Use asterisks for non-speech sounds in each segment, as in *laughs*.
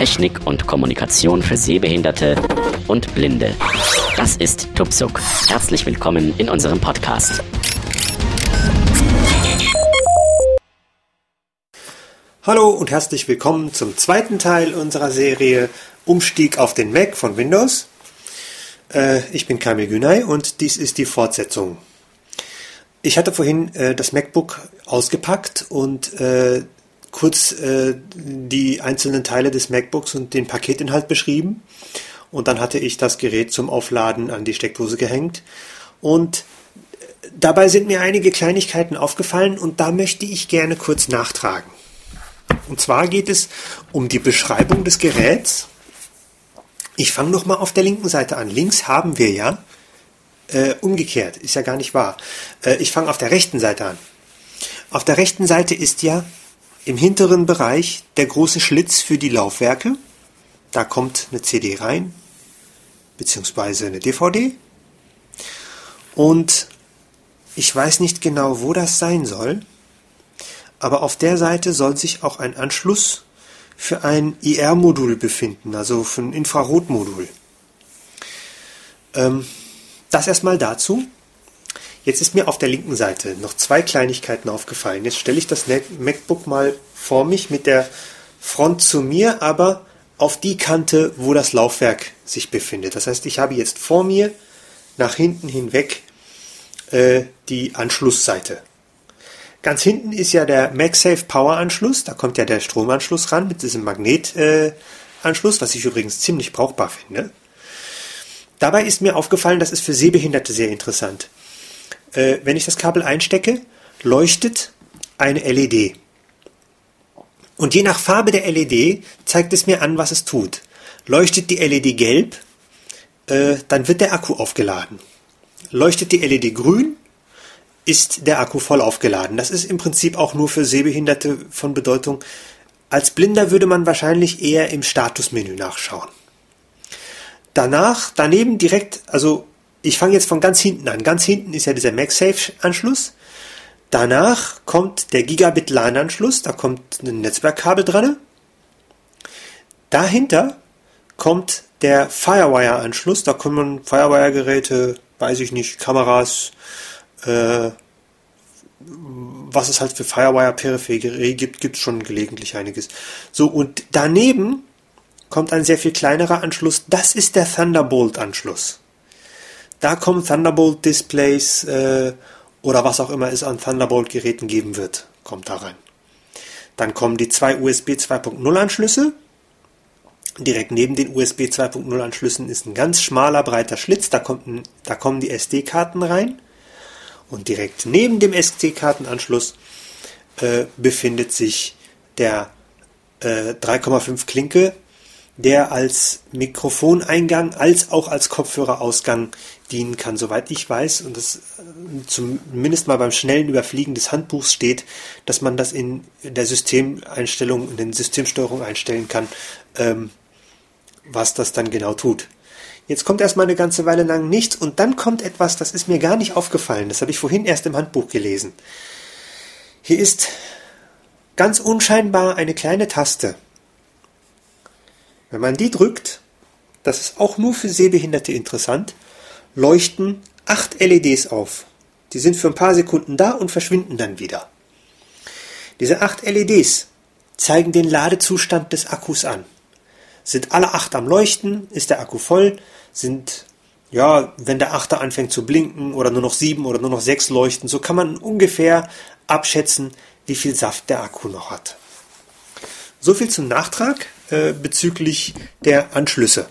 Technik und Kommunikation für Sehbehinderte und Blinde. Das ist Tupsuk. Herzlich willkommen in unserem Podcast. Hallo und herzlich willkommen zum zweiten Teil unserer Serie Umstieg auf den Mac von Windows. Äh, ich bin Kamil Günay und dies ist die Fortsetzung. Ich hatte vorhin äh, das MacBook ausgepackt und äh, kurz äh, die einzelnen Teile des MacBooks und den Paketinhalt beschrieben. Und dann hatte ich das Gerät zum Aufladen an die Steckdose gehängt. Und dabei sind mir einige Kleinigkeiten aufgefallen und da möchte ich gerne kurz nachtragen. Und zwar geht es um die Beschreibung des Geräts. Ich fange nochmal auf der linken Seite an. Links haben wir ja äh, umgekehrt, ist ja gar nicht wahr. Äh, ich fange auf der rechten Seite an. Auf der rechten Seite ist ja im hinteren Bereich der große Schlitz für die Laufwerke. Da kommt eine CD rein, beziehungsweise eine DVD. Und ich weiß nicht genau, wo das sein soll, aber auf der Seite soll sich auch ein Anschluss für ein IR-Modul befinden, also für ein Infrarotmodul. Ähm, das erstmal dazu. Jetzt ist mir auf der linken Seite noch zwei Kleinigkeiten aufgefallen. Jetzt stelle ich das MacBook mal vor mich mit der Front zu mir, aber auf die Kante, wo das Laufwerk sich befindet. Das heißt, ich habe jetzt vor mir nach hinten hinweg äh, die Anschlussseite. Ganz hinten ist ja der MagSafe Power Anschluss. Da kommt ja der Stromanschluss ran mit diesem Magnetanschluss, äh, was ich übrigens ziemlich brauchbar finde. Dabei ist mir aufgefallen, das ist für Sehbehinderte sehr interessant äh, wenn ich das Kabel einstecke, leuchtet eine LED. Und je nach Farbe der LED zeigt es mir an, was es tut. Leuchtet die LED gelb, äh, dann wird der Akku aufgeladen. Leuchtet die LED grün, ist der Akku voll aufgeladen. Das ist im Prinzip auch nur für Sehbehinderte von Bedeutung. Als Blinder würde man wahrscheinlich eher im Statusmenü nachschauen. Danach, daneben direkt, also ich fange jetzt von ganz hinten an. Ganz hinten ist ja dieser MagSafe-Anschluss. Danach kommt der Gigabit LAN-Anschluss, da kommt ein Netzwerkkabel dran. Dahinter kommt der Firewire-Anschluss, da kommen Firewire-Geräte, weiß ich nicht, Kameras, äh, was es halt für Firewire-Peripherie gibt, gibt es schon gelegentlich einiges. So, und daneben kommt ein sehr viel kleinerer Anschluss, das ist der Thunderbolt-Anschluss. Da kommen Thunderbolt-Displays äh, oder was auch immer es an Thunderbolt-Geräten geben wird, kommt da rein. Dann kommen die zwei USB 2.0 Anschlüsse. Direkt neben den USB 2.0 Anschlüssen ist ein ganz schmaler, breiter Schlitz. Da, kommt ein, da kommen die SD-Karten rein. Und direkt neben dem SD-Kartenanschluss äh, befindet sich der äh, 3,5 Klinke der als Mikrofoneingang als auch als Kopfhörerausgang dienen kann, soweit ich weiß. Und das äh, zumindest mal beim schnellen Überfliegen des Handbuchs steht, dass man das in der Systemeinstellung, in den Systemsteuerung einstellen kann, ähm, was das dann genau tut. Jetzt kommt erstmal eine ganze Weile lang nichts und dann kommt etwas, das ist mir gar nicht aufgefallen. Das habe ich vorhin erst im Handbuch gelesen. Hier ist ganz unscheinbar eine kleine Taste wenn man die drückt, das ist auch nur für Sehbehinderte interessant, leuchten acht LEDs auf. Die sind für ein paar Sekunden da und verschwinden dann wieder. Diese acht LEDs zeigen den Ladezustand des Akkus an. Sind alle acht am Leuchten, ist der Akku voll, sind, ja, wenn der achte anfängt zu blinken oder nur noch sieben oder nur noch sechs leuchten, so kann man ungefähr abschätzen, wie viel Saft der Akku noch hat. So viel zum Nachtrag. Äh, bezüglich der Anschlüsse.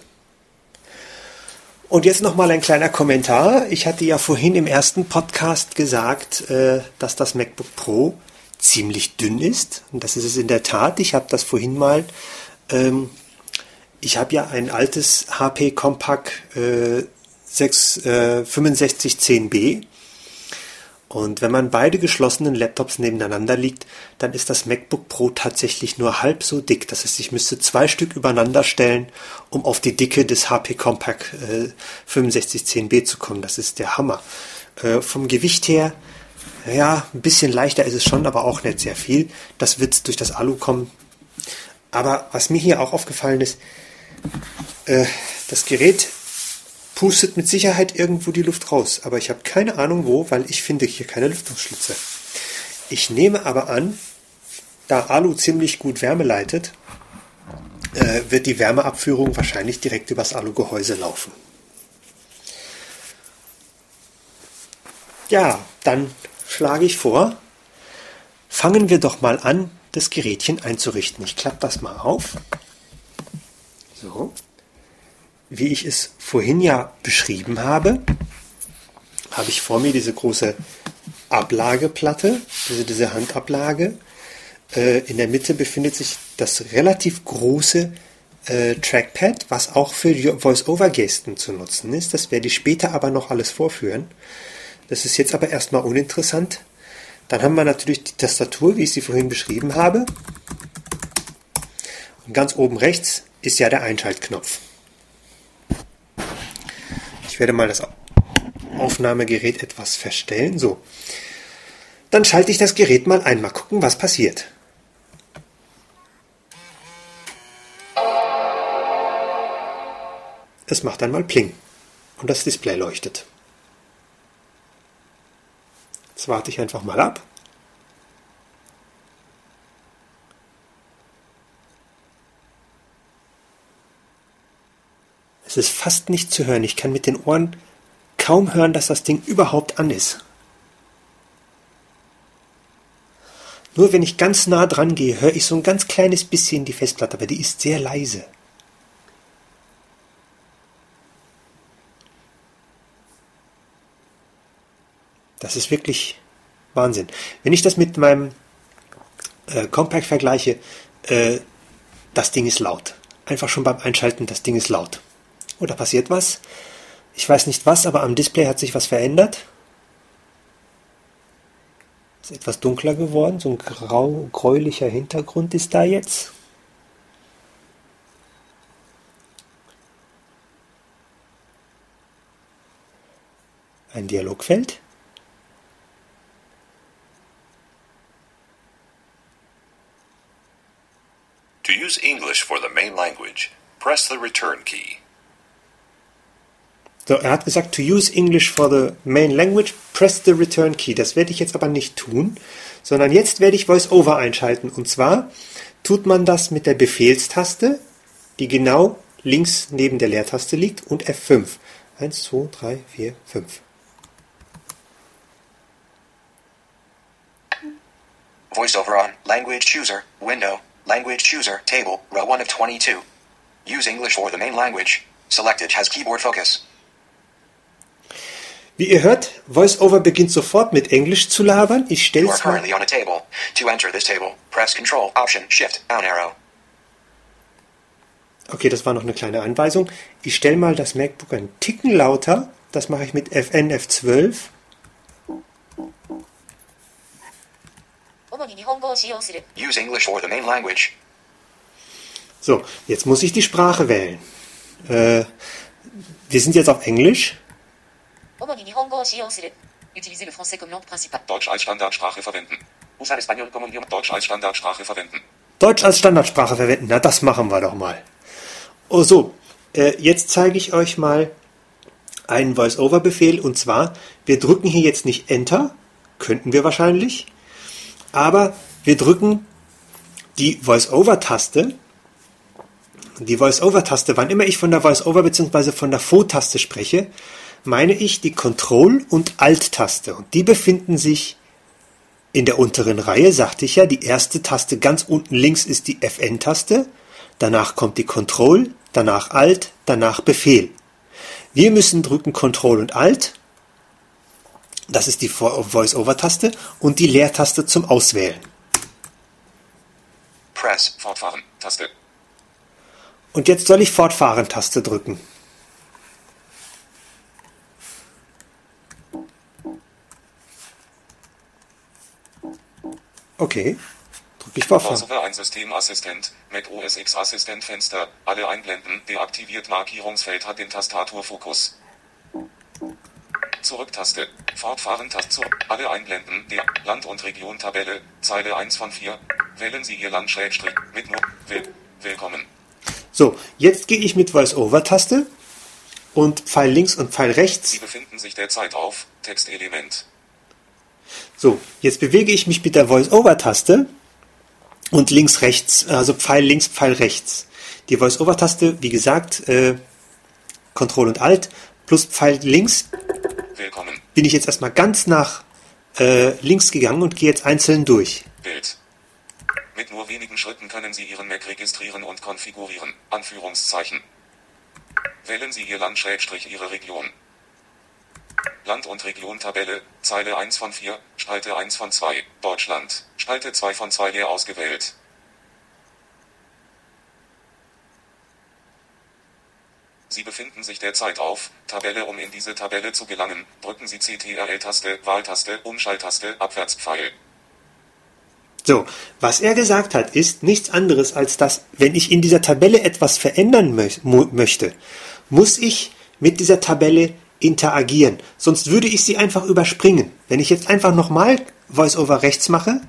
Und jetzt nochmal ein kleiner Kommentar. Ich hatte ja vorhin im ersten Podcast gesagt, äh, dass das MacBook Pro ziemlich dünn ist. Und das ist es in der Tat. Ich habe das vorhin mal. Ähm, ich habe ja ein altes HP Compaq äh, 6, äh, 6510B und wenn man beide geschlossenen Laptops nebeneinander liegt, dann ist das MacBook Pro tatsächlich nur halb so dick. Das heißt, ich müsste zwei Stück übereinander stellen, um auf die Dicke des HP Compact äh, 6510B zu kommen. Das ist der Hammer. Äh, vom Gewicht her, ja, ein bisschen leichter ist es schon, aber auch nicht sehr viel. Das wird durch das Alu kommen. Aber was mir hier auch aufgefallen ist, äh, das Gerät pustet mit Sicherheit irgendwo die Luft raus, aber ich habe keine Ahnung wo, weil ich finde hier keine Lüftungsschlitze. Ich nehme aber an, da Alu ziemlich gut Wärme leitet, äh, wird die Wärmeabführung wahrscheinlich direkt übers Alugehäuse laufen. Ja, dann schlage ich vor, fangen wir doch mal an, das Gerätchen einzurichten. Ich klappe das mal auf. So. Wie ich es vorhin ja beschrieben habe, habe ich vor mir diese große Ablageplatte, diese, diese Handablage. Äh, in der Mitte befindet sich das relativ große äh, Trackpad, was auch für Voice-Over-Gesten zu nutzen ist. Das werde ich später aber noch alles vorführen. Das ist jetzt aber erstmal uninteressant. Dann haben wir natürlich die Tastatur, wie ich sie vorhin beschrieben habe. Und ganz oben rechts ist ja der Einschaltknopf. Ich werde mal das Aufnahmegerät etwas verstellen. So. Dann schalte ich das Gerät mal ein. Mal gucken, was passiert. Es macht einmal Pling und das Display leuchtet. Jetzt warte ich einfach mal ab. Es ist fast nicht zu hören. Ich kann mit den Ohren kaum hören, dass das Ding überhaupt an ist. Nur wenn ich ganz nah dran gehe, höre ich so ein ganz kleines bisschen die Festplatte, aber die ist sehr leise. Das ist wirklich Wahnsinn. Wenn ich das mit meinem äh, Compact vergleiche, äh, das Ding ist laut. Einfach schon beim Einschalten, das Ding ist laut. Oder passiert was? Ich weiß nicht was, aber am Display hat sich was verändert. Ist etwas dunkler geworden, so ein grau, gräulicher Hintergrund ist da jetzt. Ein Dialogfeld. To use English for the main language, press the return key. So, er hat gesagt, to use English for the main language, press the return key. Das werde ich jetzt aber nicht tun, sondern jetzt werde ich VoiceOver einschalten. Und zwar tut man das mit der Befehlstaste, die genau links neben der Leertaste liegt, und F5. 1, 2, 3, 4, 5. VoiceOver on Language Chooser Window Language Chooser Table Row 1 of 22. Use English for the main language. Selected has keyboard focus. Wie ihr hört, VoiceOver beginnt sofort mit Englisch zu labern. Ich stell's mal. Okay, das war noch eine kleine Anweisung. Ich stelle mal das MacBook einen Ticken lauter. Das mache ich mit FN F12. Use English or the main language. So, jetzt muss ich die Sprache wählen. Äh, wir sind jetzt auf Englisch. 主に日本語を使用する Utiliser le français comme langue principale Deutsch als Standardsprache verwenden. Usar español como idioma. Deutsch als Standardsprache verwenden. Deutsch als Standardsprache verwenden. Na, das machen wir doch mal. Oh so, äh, jetzt zeige ich euch mal einen Voice-Over-Befehl. Und zwar, wir drücken hier jetzt nicht Enter. Könnten wir wahrscheinlich. Aber wir drücken die Voice-Over-Taste. Die Voice-Over-Taste, wann immer ich von der Voice-Over bzw. von der Fo-Taste spreche, meine ich die Control- und Alt-Taste. Und die befinden sich in der unteren Reihe, sagte ich ja, die erste Taste ganz unten links ist die FN-Taste, danach kommt die Control, danach Alt, danach Befehl. Wir müssen drücken Control und Alt, das ist die Vo- Voice-Over-Taste und die Leertaste zum Auswählen. Press Fortfahren. Taste. Und jetzt soll ich Fortfahren-Taste drücken. Okay, drücke ich Fortfahren. Voiceover ein Systemassistent. Mac OS X Assistent Fenster. Alle einblenden. Deaktiviert Markierungsfeld hat den Tastaturfokus. Zurücktaste. Fortfahren Taste zurück. Alle einblenden. Der Land- und Region-Tabelle. Zeile 1 von 4. Wählen Sie Ihr Land Schrägstrich mit nur will, Willkommen. So, jetzt gehe ich mit Voice-Over-Taste und Pfeil links und Pfeil rechts. Sie befinden sich derzeit auf Textelement. So, jetzt bewege ich mich mit der Voice-Over-Taste und links rechts, also Pfeil links, Pfeil rechts. Die Voice-Over-Taste, wie gesagt, äh, Ctrl und Alt plus Pfeil links Willkommen. bin ich jetzt erstmal ganz nach äh, links gegangen und gehe jetzt einzeln durch. Bild. Mit nur wenigen Schritten können Sie Ihren Mac registrieren und konfigurieren. Anführungszeichen. Wählen Sie Ihr Land Schrägstrich Ihre Region. Land und Region Tabelle, Zeile 1 von 4, Spalte 1 von 2, Deutschland, Spalte 2 von 2 leer ausgewählt. Sie befinden sich derzeit auf Tabelle. Um in diese Tabelle zu gelangen, drücken Sie CTRL-Taste, Wahltaste, Umschalttaste, Abwärtspfeil. So, was er gesagt hat, ist nichts anderes als dass, wenn ich in dieser Tabelle etwas verändern mö möchte, muss ich mit dieser Tabelle interagieren. Sonst würde ich sie einfach überspringen. Wenn ich jetzt einfach nochmal Voice-over rechts mache,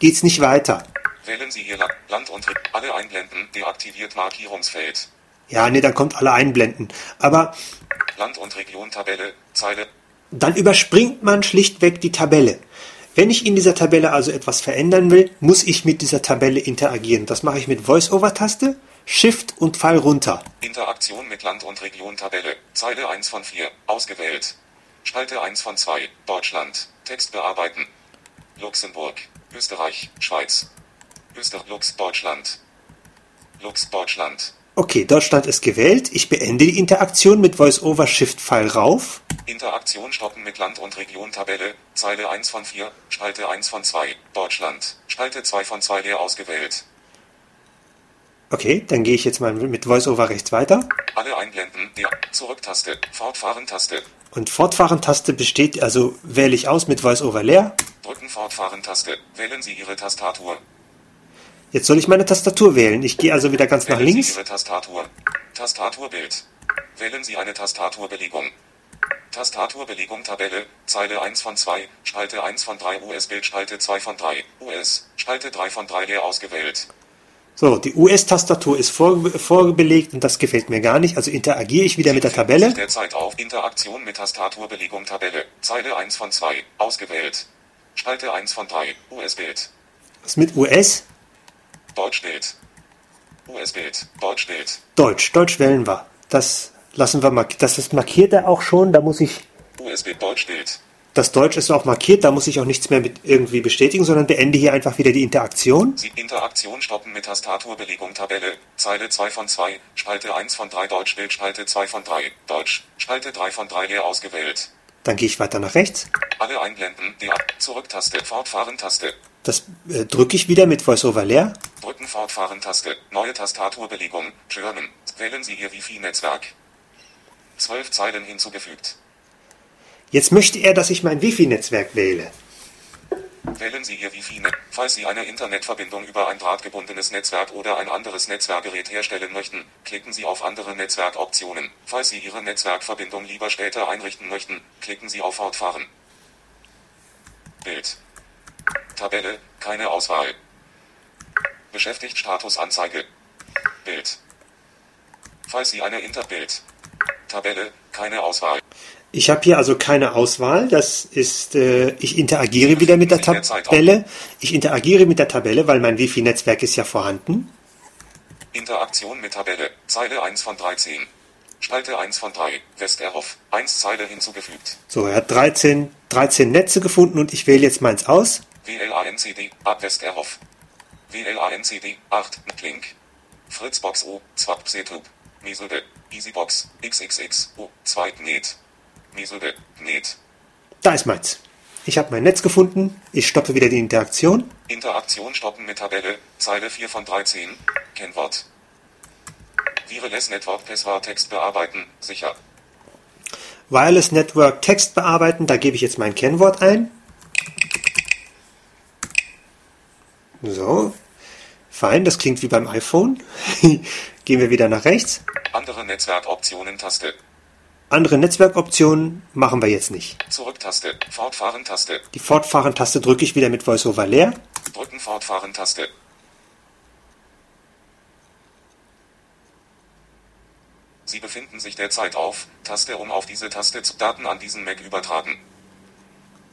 geht's nicht weiter. Wählen Sie La Land und alle einblenden, deaktiviert Markierungsfeld. Ja, nee, dann kommt alle einblenden. Aber Land und Region Tabelle, Zeile dann überspringt man schlichtweg die Tabelle. Wenn ich in dieser Tabelle also etwas verändern will, muss ich mit dieser Tabelle interagieren. Das mache ich mit Voice-over-Taste, Shift und Pfeil runter. Interaktion mit Land und Region Tabelle, Zeile 1 von 4, ausgewählt. Spalte 1 von 2, Deutschland, Text bearbeiten. Luxemburg, Österreich, Schweiz. Österreich, Lux, Deutschland. Lux, Deutschland. Okay, Deutschland ist gewählt. Ich beende die Interaktion mit Voice-over Shift Pfeil rauf. Interaktion stoppen mit Land und Region Tabelle, Zeile 1 von 4, Spalte 1 von 2, Deutschland, Spalte 2 von 2 leer ausgewählt. Okay, dann gehe ich jetzt mal mit Voice-over rechts weiter. Alle einblenden, die Zurücktaste, Fortfahren-Taste, Und Fortfahren-Taste besteht, also wähle ich aus mit Voice-over leer. drücken Fortfahren-Taste, wählen Sie Ihre Tastatur. Jetzt soll ich meine Tastatur wählen. Ich gehe also wieder ganz nach Wählen Sie links. Ihre Tastatur. Tastaturbild. Wählen Sie eine Tastaturbelegung. Tastaturbelegung Tabelle, Zeile 1 von 2, Spalte 1 von 3 US-Bild, Spalte 2 von 3, US, Spalte 3 von 3 leer ausgewählt. So, die US-Tastatur ist vor, vorbelegt und das gefällt mir gar nicht. Also interagiere ich wieder mit der Tabelle. Derzeit auf Interaktion mit Tastaturbelegung Tabelle, Zeile 1 von 2, ausgewählt. Spalte 1 von 3, US-Bild, Was mit US? Deutschbild. US-Bild, Deutschbild, Deutsch. Deutsch wählen wir. Das lassen wir mal. Das ist markiert er auch schon. Da muss ich. US-Bild, Deutschbild. Das Deutsch ist auch markiert. Da muss ich auch nichts mehr mit irgendwie bestätigen, sondern beende hier einfach wieder die Interaktion. Sie Interaktion stoppen mit Tastaturbelegung Tabelle, Zeile 2 von 2, Spalte 1 von 3 Deutschbild, Spalte 2 von 3, Deutsch, Spalte 3 von 3 leer ausgewählt. Dann gehe ich weiter nach rechts. Alle einblenden, die Zurücktaste, Fortfahren-Taste, Das äh, drücke ich wieder mit VoiceOver leer. drücken Fortfahren-Taste, neue Tastaturbelegung, German, wählen Sie Ihr Wi-Fi-Netzwerk. 12 Zeilen hinzugefügt. Jetzt möchte er, dass ich mein Wi-Fi-Netzwerk wähle. Wählen Sie Ihr Wi-Fi-Netz. Falls Sie eine Internetverbindung über ein drahtgebundenes Netzwerk oder ein anderes Netzwerkgerät herstellen möchten, klicken Sie auf andere Netzwerkoptionen. Falls Sie Ihre Netzwerkverbindung lieber später einrichten möchten, klicken Sie auf Fortfahren. Bild. Tabelle, keine Auswahl. Beschäftigt Statusanzeige. Bild. Falls Sie eine Interbild. Tabelle, keine Auswahl. Ich habe hier also keine Auswahl. Das ist, äh, ich interagiere wieder mit der Tabelle. Ich interagiere mit der Tabelle, weil mein Wi-Fi-Netzwerk ist ja vorhanden. Interaktion mit Tabelle, Zeile 1 von 13. Spalte 1 von 3, Westerhoff, 1 Zeile hinzugefügt. So, er hat 13, 13 Netze gefunden und ich wähle jetzt meins aus. WLANCD, ab Westerhoff. WLANCD, 8, Link. Fritzbox O, Zwap Setub. Misilde, Easybox, XXX, O, 2, Net. Misilde, Net. Da ist meins. Ich habe mein Netz gefunden. Ich stoppe wieder die Interaktion. Interaktion stoppen mit Tabelle, Zeile 4 von 13, Kennwort. Wireless Network Passwort Text bearbeiten, sicher. Wireless Network Text bearbeiten. Da gebe ich jetzt mein Kennwort ein. So. Fein, das klingt wie beim iPhone. *laughs* Gehen wir wieder nach rechts. Andere Netzwerkoptionen Taste. Andere Netzwerkoptionen machen wir jetzt nicht. Zurücktaste, Fortfahren Taste. Die Fortfahren-Taste drücke ich wieder mit VoiceOver leer. Drücken Fortfahren-Taste. Sie befinden sich derzeit auf Taste, um auf diese Taste zu Daten an diesen Mac übertragen.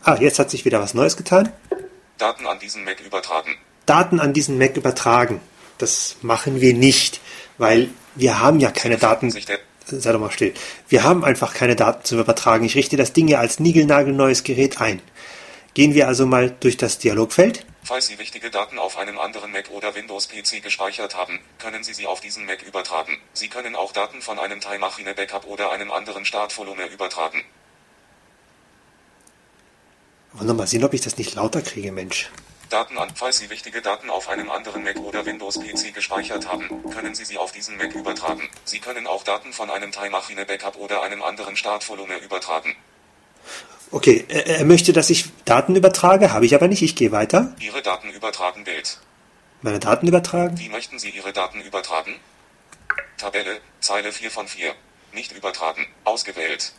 Ah, jetzt hat sich wieder was Neues getan. Daten an diesen Mac übertragen. Daten an diesen Mac übertragen. Das machen wir nicht, weil wir haben ja keine Daten. Sich der Sei doch mal still. Wir haben einfach keine Daten zu übertragen. Ich richte das Ding ja als niegelnagelneues Gerät ein. Gehen wir also mal durch das Dialogfeld. Falls Sie wichtige Daten auf einem anderen Mac oder Windows-PC gespeichert haben, können Sie sie auf diesen Mac übertragen. Sie können auch Daten von einem Time Machine Backup oder einem anderen Startvolumen übertragen. Wollen wir mal sehen, ob ich das nicht lauter kriege, Mensch. Daten an. Falls Sie wichtige Daten auf einem anderen Mac oder Windows-PC gespeichert haben, können Sie sie auf diesen Mac übertragen. Sie können auch Daten von einem Time Machine Backup oder einem anderen Startvolumen übertragen. Okay, er, er möchte, dass ich Daten übertrage, habe ich aber nicht. Ich gehe weiter. Ihre Daten übertragen Bild. Meine Daten übertragen. Wie möchten Sie Ihre Daten übertragen? Tabelle, Zeile 4 von 4. Nicht übertragen. Ausgewählt.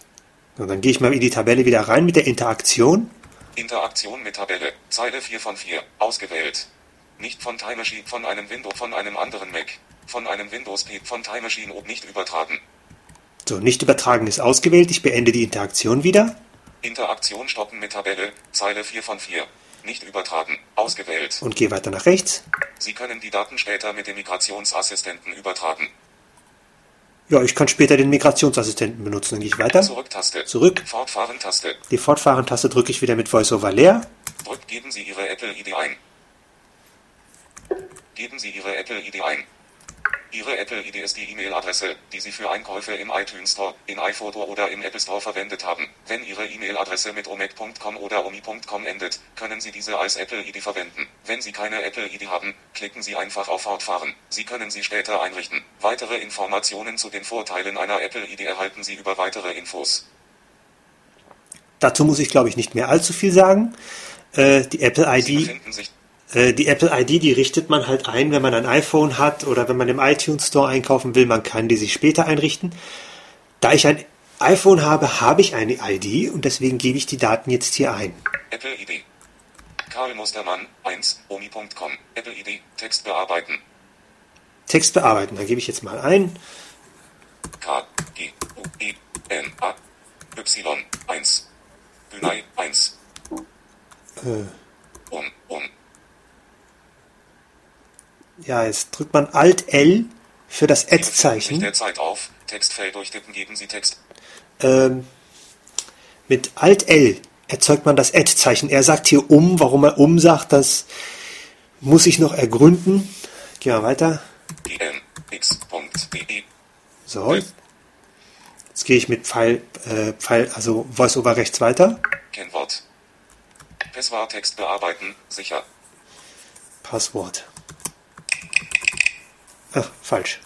Und dann gehe ich mal in die Tabelle wieder rein mit der Interaktion. Interaktion mit Tabelle, Zeile 4 von 4. Ausgewählt. Nicht von Time Machine, von einem Windows, von einem anderen Mac. Von einem Windows P, von Time Machine und nicht übertragen. So, nicht übertragen ist ausgewählt. Ich beende die Interaktion wieder. Interaktion stoppen mit Tabelle, Zeile 4 von 4. Nicht übertragen. Ausgewählt. Und gehe weiter nach rechts. Sie können die Daten später mit dem Migrationsassistenten übertragen. Ja, ich kann später den Migrationsassistenten benutzen. Dann gehe ich weiter. Zurück-Taste. Zurück. Fortfahren-Taste. Die Fortfahren-Taste drücke ich wieder mit VoiceOver leer. Drückt, geben Sie Ihre Apple-ID ein. Geben Sie Ihre Apple-ID ein. Ihre Apple-ID ist die E-Mail-Adresse, die Sie für Einkäufe im iTunes Store, in iPhoto oder im Apple Store verwendet haben. Wenn Ihre E-Mail-Adresse mit omac.com oder omi.com endet, können Sie diese als Apple-ID verwenden. Wenn Sie keine Apple-ID haben, klicken Sie einfach auf Fortfahren. Sie können sie später einrichten. Weitere Informationen zu den Vorteilen einer Apple-ID erhalten Sie über weitere Infos. Dazu muss ich, glaube ich, nicht mehr allzu viel sagen. Äh, die Apple Äh, die Apple ID, die richtet man halt ein, wenn man ein iPhone hat oder wenn man im iTunes Store einkaufen will. Man kann die sich später einrichten. Da ich ein iPhone habe, habe ich eine ID und deswegen gebe ich die Daten jetzt hier ein. Apple ID. Karl Mustermann, 1, omi.com. Apple ID, Text bearbeiten. Text bearbeiten. Da gebe ich jetzt mal ein. K, G, U, E, N, A, Y, 1. Günay, 1. Um, um. Ja, jetzt drückt man Alt L für das derzeit auf. Textfeld durchtippen, geben Sie Text. Ähm, mit Alt L erzeugt man das Add-Zeichen. Er sagt hier um. Warum er um sagt, das muss ich noch ergründen. Gehen wir weiter. X.de. So. Jetzt gehe ich mit Pfeil, äh, Pfeil, also VoiceOver rechts weiter. Kennwort. Passwort Text bearbeiten, sicher. Passwort. Ach, falsch.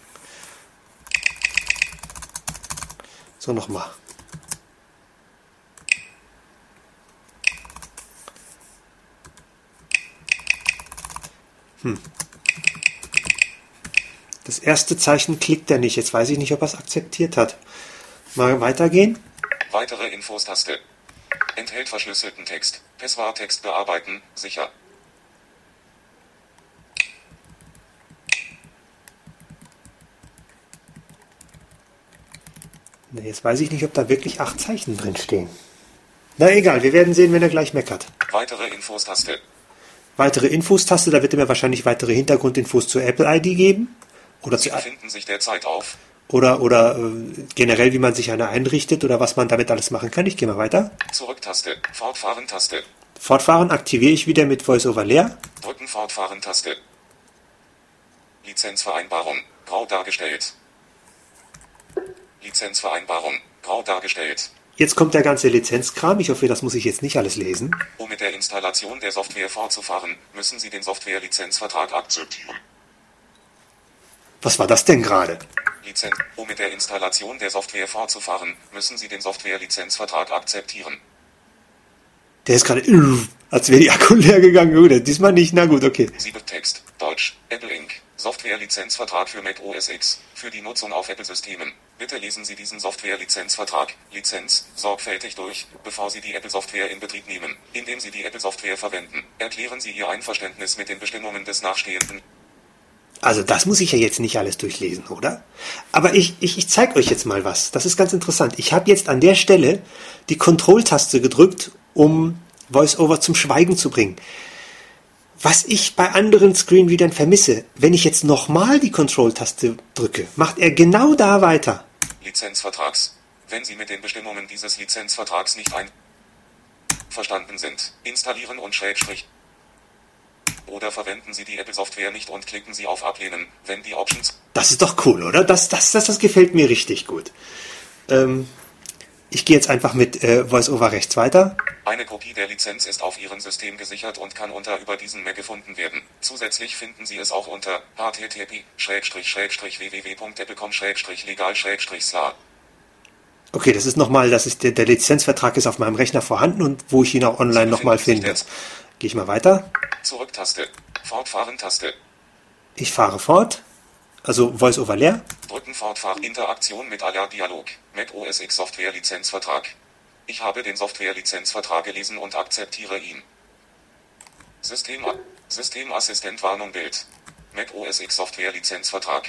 So, nochmal. Hm. Das erste Zeichen klickt er nicht. Jetzt weiß ich nicht, ob er es akzeptiert hat. Mal weitergehen. Weitere Infos Taste. Enthält verschlüsselten Text. Passwort Text bearbeiten, sicher. Jetzt weiß ich nicht, ob da wirklich acht Zeichen drin stehen. Na egal, wir werden sehen, wenn er gleich meckert. Weitere Infos Taste. Weitere Infos-Taste, da wird er mir wahrscheinlich weitere Hintergrundinfos zur Apple-ID geben. Oder, Sie zu, befinden sich derzeit auf. oder, oder äh, generell, wie man sich eine einrichtet oder was man damit alles machen kann. Ich gehe mal weiter. Zurück-Taste. Fortfahren-Taste. Fortfahren aktiviere ich wieder mit VoiceOver leer. Drücken Fortfahren-Taste. Lizenzvereinbarung. Grau dargestellt. Lizenzvereinbarung. Grau dargestellt. Jetzt kommt der ganze Lizenzkram. Ich hoffe, das muss ich jetzt nicht alles lesen. Um mit der Installation der Software fortzufahren, müssen Sie den Software-Lizenzvertrag akzeptieren. Was war das denn gerade? Lizenz. Um mit der Installation der Software fortzufahren, müssen Sie den Software-Lizenzvertrag akzeptieren. Der ist gerade, äh, als wäre die Akku leer gegangen. Oder diesmal nicht. Na gut, okay. Siebet Text. Deutsch. Apple Inc. Software-Lizenzvertrag für Mac OS X. Für die Nutzung auf Apple-Systemen. Bitte lesen Sie diesen Software-Lizenzvertrag, Lizenz, sorgfältig durch, bevor Sie die Apple-Software in Betrieb nehmen. Indem Sie die Apple-Software verwenden, erklären Sie Ihr Einverständnis mit den Bestimmungen des nachstehenden Also das muss ich ja jetzt nicht alles durchlesen, oder? Aber ich, ich, ich zeige euch jetzt mal was. Das ist ganz interessant. Ich habe jetzt an der Stelle die Kontrolltaste gedrückt, um VoiceOver zum Schweigen zu bringen. Was ich bei anderen Screenreadern vermisse, wenn ich jetzt nochmal die Control-Taste drücke, macht er genau da weiter. Lizenzvertrags. Wenn Sie mit den Bestimmungen dieses Lizenzvertrags nicht einverstanden sind, installieren und Schrägstrich. Oder verwenden Sie die Apple-Software nicht und klicken Sie auf Ablehnen, wenn die Options Das ist doch cool, oder? Das, das, das, das gefällt mir richtig gut. Ähm, ich gehe jetzt einfach mit äh, VoiceOver rechts weiter. Eine Kopie der Lizenz ist auf Ihrem System gesichert und kann unter über diesen mehr gefunden werden. Zusätzlich finden Sie es auch unter http://www.apple.com/legal/sla. Okay, das ist nochmal, das ist der, der Lizenzvertrag ist auf meinem Rechner vorhanden und wo ich ihn auch online nochmal finde. Gehe ich mal weiter. Zurücktaste. Fortfahren-Taste. Ich fahre fort. Also VoiceOver leer. Drücken Fortfahren. Interaktion mit aller Dialog. Mac OS X Software Lizenzvertrag. Ich habe den Software Lizenzvertrag gelesen und akzeptiere ihn. System Systemassistent Warnung Bild. Mac OS X Software Lizenzvertrag.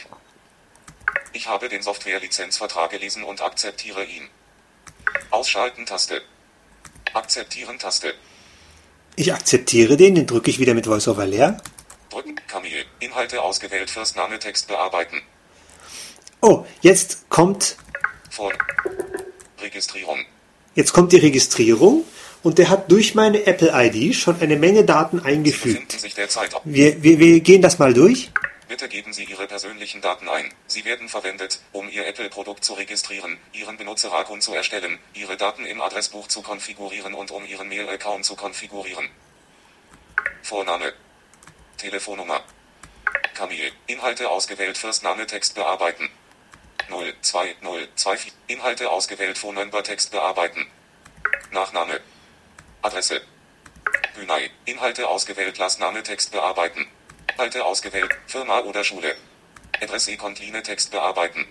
Ich habe den Software Lizenzvertrag gelesen und akzeptiere ihn. Ausschalten Taste. Akzeptieren Taste. Ich akzeptiere den, den drücke ich wieder mit VoiceOver leer. Drücken Kamil. Inhalte ausgewählt. First Name Text bearbeiten. Oh, jetzt kommt, Vor. Registrierung. jetzt kommt die Registrierung und der hat durch meine Apple ID schon eine Menge Daten eingefügt. sich derzeit. Wir, wir, wir gehen das mal durch. Bitte geben Sie Ihre persönlichen Daten ein. Sie werden verwendet, um Ihr Apple-Produkt zu registrieren, Ihren Benutzeraccount zu erstellen, Ihre Daten im Adressbuch zu konfigurieren und um Ihren Mail-Account zu konfigurieren. Vorname. Telefonnummer. Kamil. Inhalte ausgewählt. First Name Text bearbeiten. 0, 2, 0, 2, 4. Inhalte ausgewählt. Number Text bearbeiten. Nachname. Adresse. Günay. Inhalte ausgewählt. Lastname Text bearbeiten. Inhalte ausgewählt. Firma oder Schule. Adresse Kontline Text bearbeiten.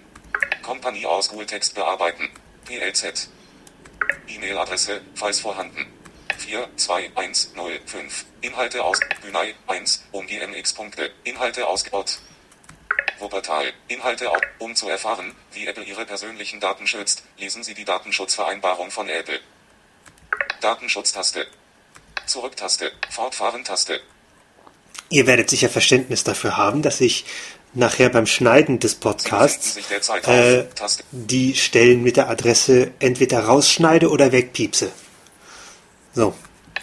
Kompanie aus Google Text bearbeiten. PLZ. E-Mail-Adresse, falls vorhanden. 42105. Inhalte aus Günay 1 um GMX-Punkte. Inhalte aus Ort. Wuppertal. Inhalte aus. Um zu erfahren, wie Apple Ihre persönlichen Daten schützt, lesen Sie die Datenschutzvereinbarung von Apple. Datenschutztaste. Zurücktaste. Fortfahren-Taste. Ihr werdet sicher Verständnis dafür haben, dass ich nachher beim Schneiden des Podcasts äh, auf die Stellen mit der Adresse entweder rausschneide oder wegpiepse. So,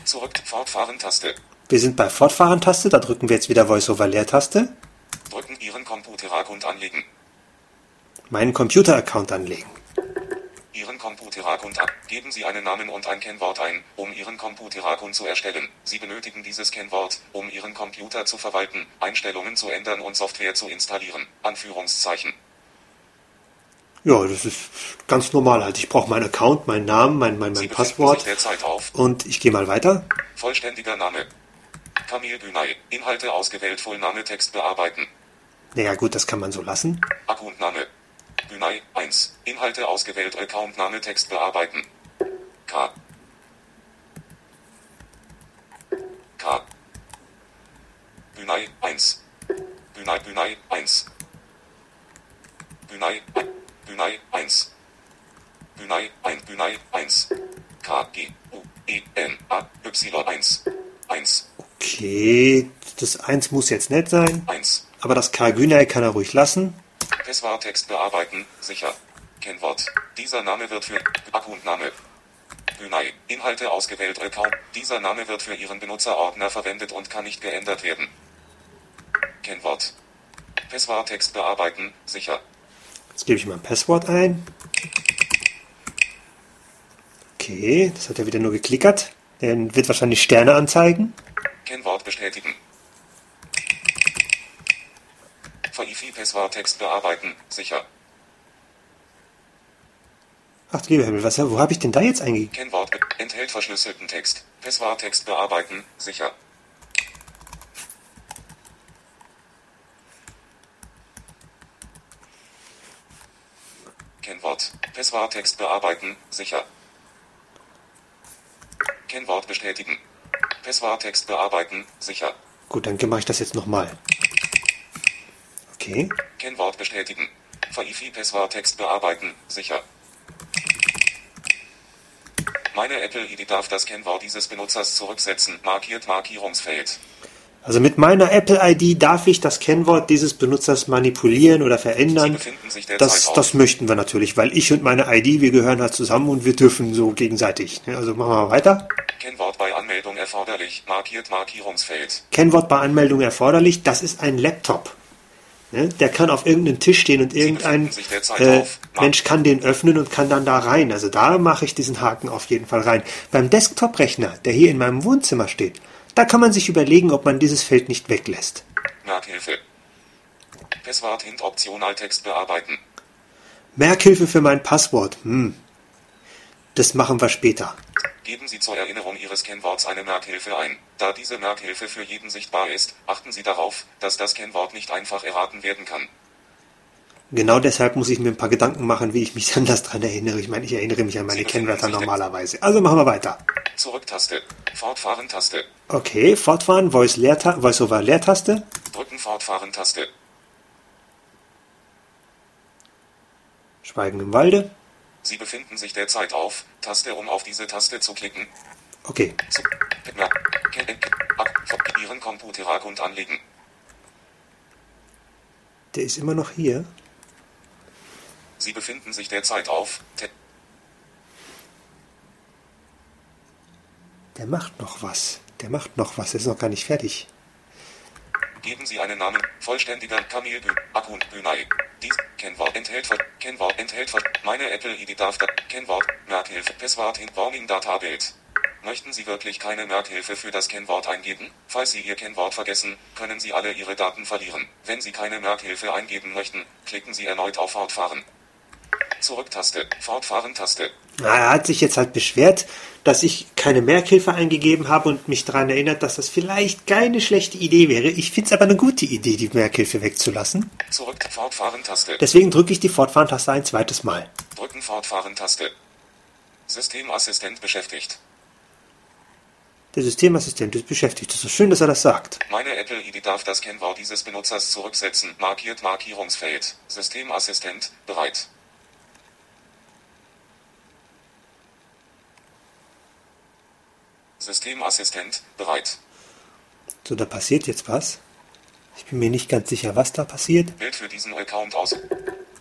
Zurück. Fortfahren-Taste. wir sind bei Fortfahren-Taste, da drücken wir jetzt wieder VoiceOver-Leertaste. Drücken Ihren Computeraccount anlegen. Meinen Computer-Account anlegen. Ihren Computeraccount ab. Geben Sie einen Namen und ein Kennwort ein, um Ihren Computeraccount zu erstellen. Sie benötigen dieses Kennwort, um Ihren Computer zu verwalten, Einstellungen zu ändern und Software zu installieren. Anführungszeichen. Ja, das ist ganz normal halt. Ich brauche meinen Account, meinen Namen, mein, mein, Sie mein befinden Passwort und ich gehe mal weiter. Vollständiger Name. Kamil Günay. Inhalte ausgewählt. Vollname Text bearbeiten. Naja gut, das kann man so lassen. Accountname. Günay 1. Inhalte ausgewählt. Accountname Text bearbeiten. K. K. Günay 1. Günay Günay 1. Günay Günay 1. Günay 1 Günay 1. K G U E N A Y 1. 1 Okay, das 1 muss jetzt nett sein, 1. aber das K. Günay kann er ruhig lassen. Text bearbeiten, sicher. Kennwort. Dieser Name wird für Accountname. Günay. Inhalte ausgewählt Account. Dieser Name wird für Ihren Benutzerordner verwendet und kann nicht geändert werden. Kennwort. Text bearbeiten, sicher. Jetzt gebe ich mal ein Passwort ein. Okay, das hat er wieder nur geklickert. Der wird wahrscheinlich Sterne anzeigen. Kennwort bestätigen. Verifi Text bearbeiten, sicher. Ach lieber Himmel, was, wo habe ich denn da jetzt eingegeben? Kennwort be- enthält verschlüsselten Text. Text bearbeiten, sicher. Passworttext bearbeiten, sicher. Kennwort bestätigen. Passworttext bearbeiten, sicher. Gut, dann mache ich das jetzt nochmal. Okay. Kennwort bestätigen. Faifi Passworttext bearbeiten, sicher. Meine Apple-ID darf das Kennwort dieses Benutzers zurücksetzen. Markiert Markierungsfeld. Also mit meiner Apple-ID darf ich das Kennwort dieses Benutzers manipulieren oder verändern. Das, das möchten wir natürlich, weil ich und meine ID, wir gehören halt zusammen und wir dürfen so gegenseitig. ne? Also machen wir mal weiter. Kennwort bei Anmeldung erforderlich. Markiert Markierungsfeld. Kennwort bei Anmeldung erforderlich. Das ist ein Laptop. Ne? Der kann auf irgendeinem Tisch stehen und irgendein derzeit äh. Mensch kann den öffnen und kann dann da rein. Also da mache ich diesen Haken auf jeden Fall rein. Beim Desktop-Rechner, der hier in meinem Wohnzimmer steht, da kann man sich überlegen, ob man dieses Feld nicht weglässt. Merkhilfe. Passwort Hint Optional Text bearbeiten. Merkhilfe für mein Passwort. Hm. Das machen wir später. Geben Sie zur Erinnerung Ihres Kennworts eine Merkhilfe ein. Da diese Merkhilfe für jeden sichtbar ist, achten Sie darauf, dass das Kennwort nicht einfach erraten werden kann. Genau deshalb muss ich mir ein paar Gedanken machen, wie ich mich *laughs* dann das dran erinnere. Ich meine, ich erinnere mich an meine Kennwörter normalerweise. Also machen wir weiter. Zurücktaste. Fortfahren-Taste. Okay, fortfahren, Voice Leerta Voice-over Leertaste. Drücken Fortfahren-Taste. Schweigen im Walde. Sie befinden sich derzeit auf Taste, um auf diese Taste zu klicken. Okay, Ihren Computerrack anlegen. der ist immer noch hier. Sie befinden sich derzeit auf Der macht noch was. Der macht noch was. Der ist noch gar nicht fertig. Geben Sie einen Namen. Vollständiger Kamil Bü Akun Bünai. Dies Kennwort enthält Ver Kennwort enthält Ver Meine Apple ID darf da Kennwort Merkhilfe Passwort in Warning Databild. Möchten Sie wirklich keine Merkhilfe für das Kennwort eingeben? Falls Sie Ihr Kennwort vergessen, können Sie alle Ihre Daten verlieren. Wenn Sie keine Merkhilfe eingeben möchten, klicken Sie erneut auf Fortfahren. Zurücktaste. Fortfahren-Taste. Na, er hat sich jetzt halt beschwert, dass ich keine Merkhilfe eingegeben habe und mich daran erinnert, dass das vielleicht keine schlechte Idee wäre. Ich finde es aber eine gute Idee, die Merkhilfe wegzulassen. Zurück. Fortfahren-Taste. Deswegen drücke ich die Fortfahren-Taste ein zweites Mal. Drücken Fortfahren-Taste. Systemassistent beschäftigt. Der Systemassistent ist beschäftigt. Das ist schön, dass er das sagt. Meine Apple-ID darf das Kennwort dieses Benutzers zurücksetzen. Markiert Markierungsfeld. Systemassistent, bereit. Systemassistent, bereit. So, da passiert jetzt was. Ich bin mir nicht ganz sicher, was da passiert. Bild für diesen Account aus.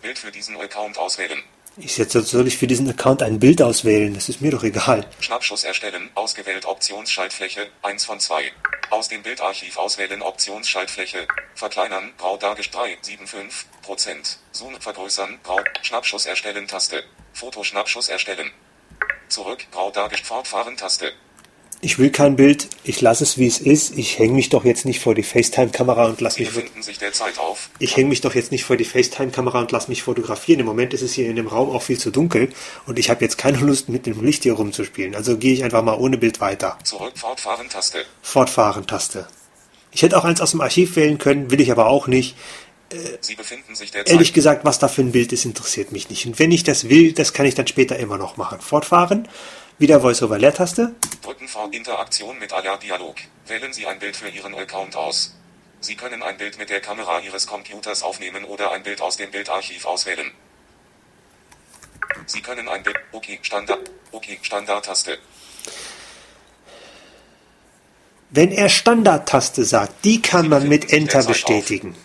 Bild für diesen Account auswählen. Ich jetzt soll ich für diesen Account ein Bild auswählen. Das ist mir doch egal. Schnappschuss erstellen. Ausgewählt Optionsschaltfläche 1 von 2. Aus dem Bildarchiv auswählen Optionsschaltfläche. Verkleinern. Grau dargestellt 3,75%. Zoom vergrößern. Grau. Schnappschuss erstellen Taste. Fotoschnappschuss erstellen. Zurück. Grau dargestellt. Fortfahren Taste. Ich will kein Bild. Ich lasse es, wie es ist. Ich hänge mich doch jetzt nicht vor die FaceTime-Kamera und lasse mich... befinden sich derzeit auf. Ich hänge mich doch jetzt nicht vor die FaceTime-Kamera und lasse mich fotografieren. Im Moment ist es hier in dem Raum auch viel zu dunkel und ich habe jetzt keine Lust, mit dem Licht hier rumzuspielen. Also gehe ich einfach mal ohne Bild weiter. Zurück. Fortfahren Taste. Fortfahren, Taste. Ich hätte auch eins aus dem Archiv wählen können, will ich aber auch nicht. Derzeit. Ehrlich gesagt, was da für ein Bild ist, interessiert mich nicht. Und wenn ich das will, das kann ich dann später immer noch machen. Fortfahren, wieder Voice-over-Leertaste. Drücken Fort Interaktion mit Alert Dialog. Wählen Sie ein Bild für Ihren Account aus. Sie können ein Bild mit der Kamera Ihres Computers aufnehmen oder ein Bild aus dem Bildarchiv auswählen. Sie können ein Bild. Okay, Standard. Okay, Standardtaste. Wenn er Standardtaste sagt, die kann Sie man mit Enter derzeit auf. bestätigen.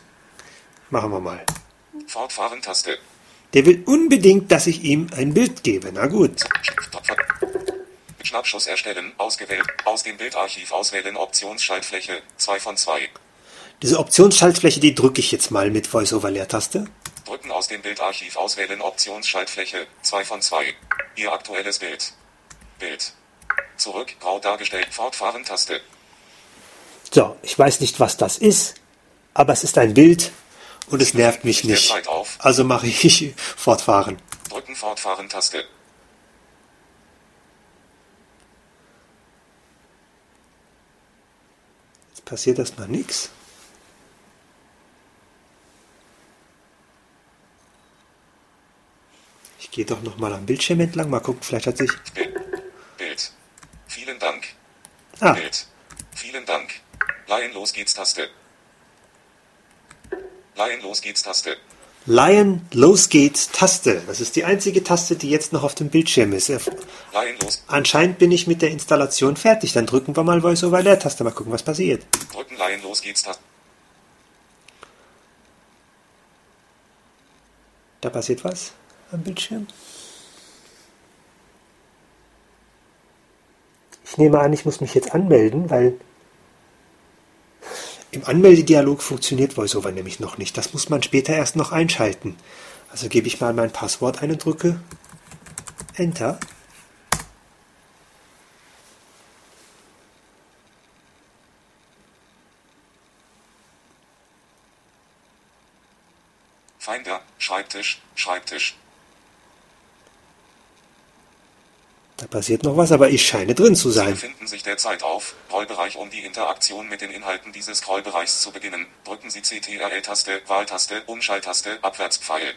Machen wir mal. Fortfahren Taste. Der will unbedingt, dass ich ihm ein Bild gebe. Na gut. Schnappschuss erstellen. Ausgewählt. Aus dem Bildarchiv auswählen. Optionsschaltfläche 2 von 2. Diese Optionsschaltfläche, die drücke ich jetzt mal mit Voice-over-Leertaste. Drücken aus dem Bildarchiv auswählen. Optionsschaltfläche 2 von 2. Ihr aktuelles Bild. Bild. Zurück. Grau dargestellt. Fortfahren Taste. So, ich weiß nicht, was das ist, aber es ist ein Bild und es nervt mich nicht. Also mache ich *laughs* fortfahren. Drücken Fortfahren Taste. Jetzt passiert erstmal nichts. Ich gehe doch nochmal am Bildschirm entlang, mal gucken, vielleicht hat sich... Bild. Vielen Dank. Ah, Bild. Vielen Dank. Laien los geht's Taste. Laien los geht's Taste. Lion, los geht's, Taste. Das ist die einzige Taste, die jetzt noch auf dem Bildschirm ist. Äh, Laien los. Anscheinend bin ich mit der Installation fertig. Dann drücken wir mal Voice-over Leertaste, mal gucken, was passiert. Drücken Laien los geht's Taste. Da passiert was am Bildschirm. Ich nehme an, ich muss mich jetzt anmelden, weil im Anmeldedialog funktioniert VoiceOver nämlich noch nicht. Das muss man später erst noch einschalten. Also gebe ich mal mein Passwort ein und drücke Enter. Finder. Schreibtisch. Schreibtisch. Da passiert noch was, aber ich scheine drin zu Sie sein. befinden sich derzeit auf Rollbereich, um die Interaktion mit den Inhalten dieses Scrollbereichs zu beginnen. Drücken Sie CTRL-Taste, Wahltaste, Umschalttaste, Abwärtspfeil.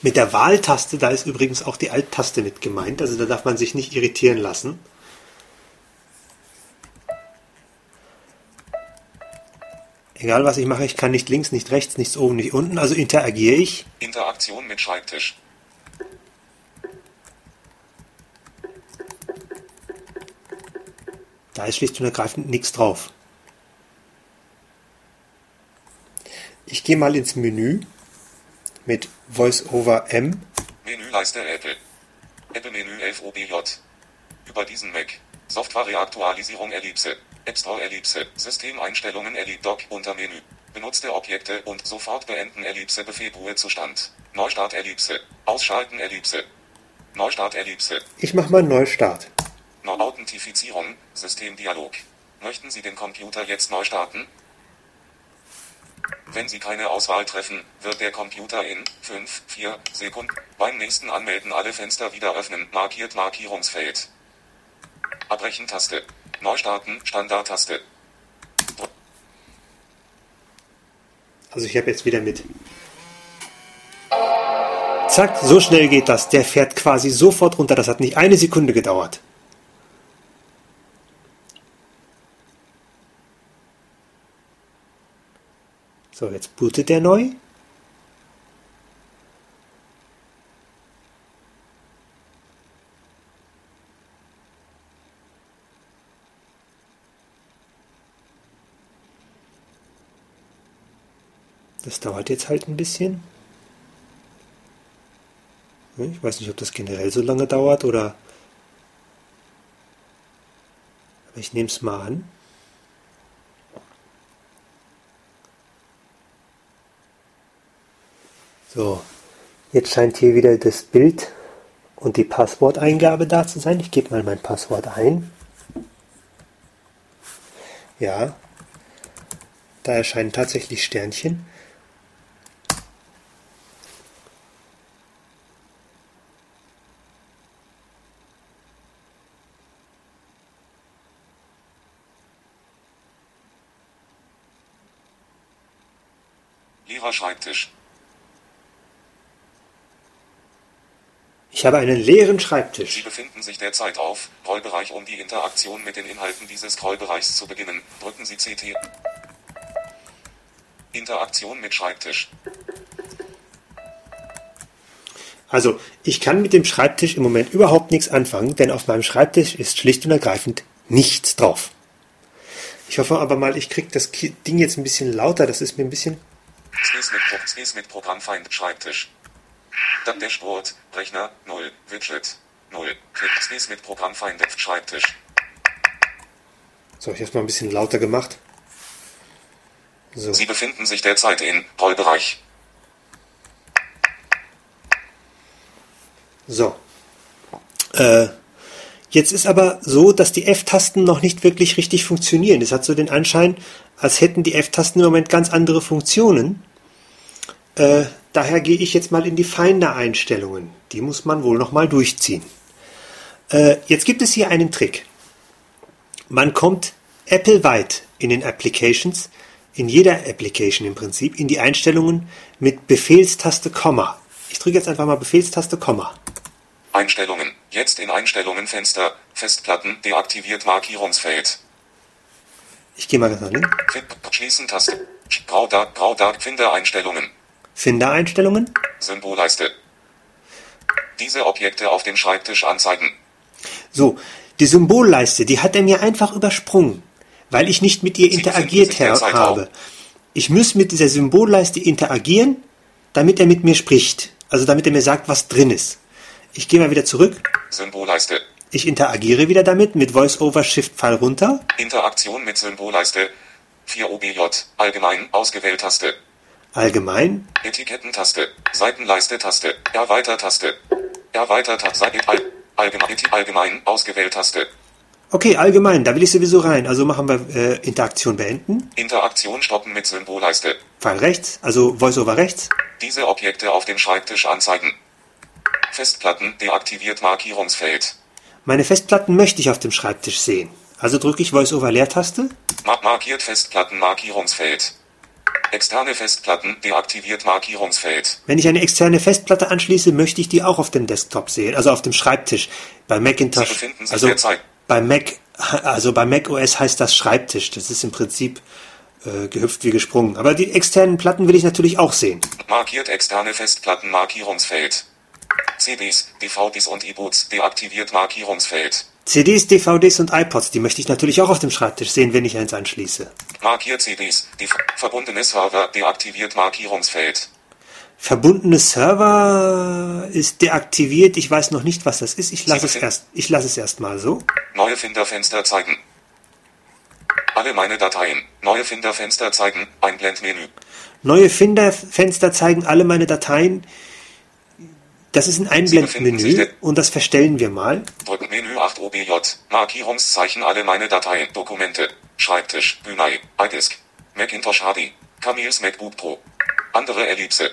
Mit der Wahltaste, da ist übrigens auch die Alt-Taste mit gemeint, also da darf man sich nicht irritieren lassen. Egal was ich mache, ich kann nicht links, nicht rechts, nichts oben, nicht unten, also interagiere ich. Interaktion mit Schreibtisch. Da ist schlicht und ergreifend nichts drauf. Ich gehe mal ins Menü mit VoiceOver M. Menüleiste Apple. Apple Menü 11 OBJ. Über diesen Mac. Softwareaktualisierung Ellipse. App Store Ellipse. Systemeinstellungen Ellipse Dock unter Menü. Benutzte Objekte und sofort beenden Ellipse Befehl Ruhezustand. Neustart Ellipse. Ausschalten Ellipse. Neustart Ellipse. Ich mache mal Neustart. Authentifizierung, Systemdialog. Möchten Sie den Computer jetzt neu starten? Wenn Sie keine Auswahl treffen, wird der Computer in 5, 4 Sekunden beim nächsten Anmelden alle Fenster wieder öffnen. Markiert Markierungsfeld. Abbrechen Taste. Neustarten Standardtaste. Also ich habe jetzt wieder mit. Zack, so schnell geht das. Der fährt quasi sofort runter. Das hat nicht eine Sekunde gedauert. So, jetzt bootet der neu. Das dauert jetzt halt ein bisschen. Ich weiß nicht, ob das generell so lange dauert oder. Aber ich nehme es mal an. So, jetzt scheint hier wieder das Bild und die Passworteingabe da zu sein. Ich gebe mal mein Passwort ein. Ja, da erscheinen tatsächlich Sternchen. Leerer Schreibtisch. Ich habe einen leeren Sie Schreibtisch. befinden sich derzeit auf Rollbereich, um die Interaktion mit den Inhalten dieses Scrollbereichs zu beginnen. Drücken Sie CT. Interaktion mit Schreibtisch. Also, ich kann mit dem Schreibtisch im Moment überhaupt nichts anfangen, denn auf meinem Schreibtisch ist schlicht und ergreifend nichts drauf. Ich hoffe aber mal, ich kriege das Ding jetzt ein bisschen lauter. Das ist mir ein bisschen. Space mit, Space mit Programmfeind Schreibtisch. Dann Dashboard, Rechner, 0, Widget, 0, Klick, Space mit Programmfeind Schreibtisch. So, ich habe es mal ein bisschen lauter gemacht. So, Sie befinden sich derzeit in Rollbereich. so. Äh, jetzt ist aber so, dass die F-Tasten noch nicht wirklich richtig funktionieren. Es hat so den Anschein, als hätten die F-Tasten im Moment ganz andere Funktionen. Äh, daher gehe ich jetzt mal in die Finder-Einstellungen. Die muss man wohl noch mal durchziehen. Äh, jetzt gibt es hier einen Trick. Man kommt Apple-weit in den Applications, in jeder Application im Prinzip, in die Einstellungen mit Befehlstaste Komma. Ich drücke jetzt einfach mal Befehlstaste Komma. Einstellungen. Jetzt in Einstellungen Fenster. Festplatten deaktiviert Markierungsfeld. Ich gehe mal ganz nach links. Schließen Taste. Grau Dark Grau Dark Finde Einstellungen. Finde Einstellungen. Symbolleiste. Diese Objekte auf dem Schreibtisch anzeigen. So, die Symbolleiste, die hat er mir einfach übersprungen, weil ich nicht mit ihr Sie interagiert habe. Ich muss mit dieser Symbolleiste interagieren, damit er mit mir spricht. Also damit er mir sagt, was drin ist. Ich gehe mal wieder zurück. Symbolleiste. Ich interagiere wieder damit mit VoiceOver Shift Pfeil runter. Interaktion mit Symbolleiste. 4 OBJ. Allgemein ausgewählt Taste. Allgemein. Etikettentaste. Seitenleiste-Taste. Erweiter-Taste. Erweiter-Taste. All, allgemein, allgemein ausgewählt Taste. Okay, allgemein, da will ich sowieso rein. Also machen wir äh, Interaktion beenden. Interaktion stoppen mit Symbolleiste. Pfeil rechts, also VoiceOver rechts. Diese Objekte auf dem Schreibtisch anzeigen. Festplatten deaktiviert Markierungsfeld. Meine Festplatten möchte ich auf dem Schreibtisch sehen. Also drücke ich VoiceOver Leertaste. Ma markiert Festplatten Markierungsfeld. Externe Festplatten deaktiviert Markierungsfeld. Wenn ich eine externe Festplatte anschließe, möchte ich die auch auf dem Desktop sehen, also auf dem Schreibtisch. Bei Macintosh, also bei Mac, also bei Mac OS heißt das Schreibtisch. Das ist im Prinzip äh, gehüpft wie gesprungen. Aber die externen Platten will ich natürlich auch sehen. Markiert externe Festplatten Markierungsfeld. CDs, DVDs und E-Books deaktiviert Markierungsfeld. CDs, DVDs und iPods, die möchte ich natürlich auch auf dem Schreibtisch sehen, wenn ich eins anschließe. Markiert CDs, die verbundene Server deaktiviert Markierungsfeld. Verbundene Server ist deaktiviert. Ich weiß noch nicht, was das ist. Ich lasse es erst, ich lasse es erst mal so. Neue Finderfenster zeigen. Alle meine Dateien. Neue Finderfenster zeigen. Einblendmenü. Neue Finderfenster zeigen alle meine Dateien. Das ist ein Einblendmenü und das verstellen wir mal. Drücken Menü 8 OBJ. Markierungszeichen alle meine Dateien. Dokumente. Schreibtisch. Bünei. iDisk. Macintosh HD. Camils MacBook Pro. Andere Ellipse.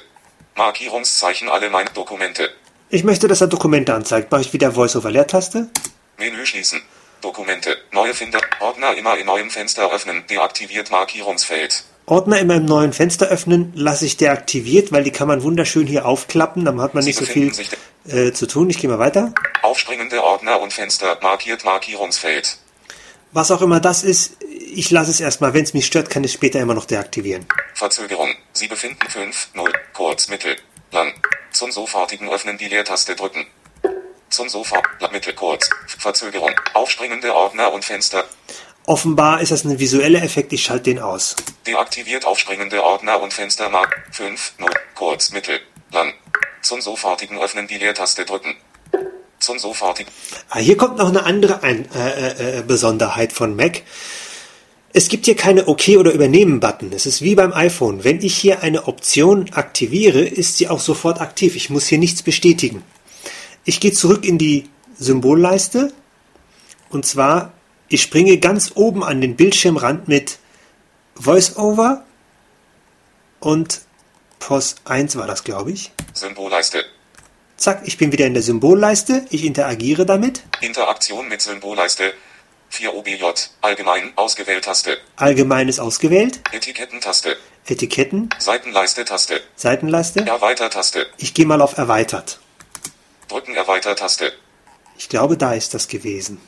Markierungszeichen alle meine Dokumente. Ich möchte, dass er Dokumente anzeigt. Mache ich wieder Voice-over Leertaste. Menü schließen. Dokumente. Neue Finder. Ordner immer in neuem Fenster öffnen. Deaktiviert Markierungsfeld. Ordner immer im neuen Fenster öffnen, lasse ich deaktiviert, weil die kann man wunderschön hier aufklappen. Dann hat man Sie nicht so viel äh, zu tun. Ich gehe mal weiter. Aufspringende Ordner und Fenster. Markiert Markierungsfeld. Was auch immer das ist, ich lasse es erstmal. Wenn es mich stört, kann ich es später immer noch deaktivieren. Verzögerung. Sie befinden 5, 0, kurz, mittel, lang. Zum sofortigen Öffnen die Leertaste drücken. Zum sofort, mittel, kurz, Verzögerung. Aufspringende Ordner und Fenster. Offenbar ist das ein visueller Effekt. Ich schalte den aus. Deaktiviert aufspringende Ordner und Fenster mark 5, 0, kurz, mittel, lang. Zum sofortigen Öffnen die Leertaste drücken. Zum sofortigen. Ah, hier kommt noch eine andere Ein äh, äh, Besonderheit von Mac. Es gibt hier keine OK oder Übernehmen-Button. Es ist wie beim iPhone. Wenn ich hier eine Option aktiviere, ist sie auch sofort aktiv. Ich muss hier nichts bestätigen. Ich gehe zurück in die Symbolleiste. Und zwar, ich springe ganz oben an den Bildschirmrand mit VoiceOver und POS 1 war das, glaube ich. Symbolleiste. Zack, ich bin wieder in der Symbolleiste. Ich interagiere damit. Interaktion mit Symbolleiste. 4 OBJ. Allgemein ausgewählt Taste. Allgemeines ausgewählt. Etikettentaste. Etiketten, Seitenleiste-Taste. Seitenleiste. Erweiter-Taste. Ich gehe mal auf Erweitert. Drücken Erweiter-Taste. Ich glaube, da ist das gewesen.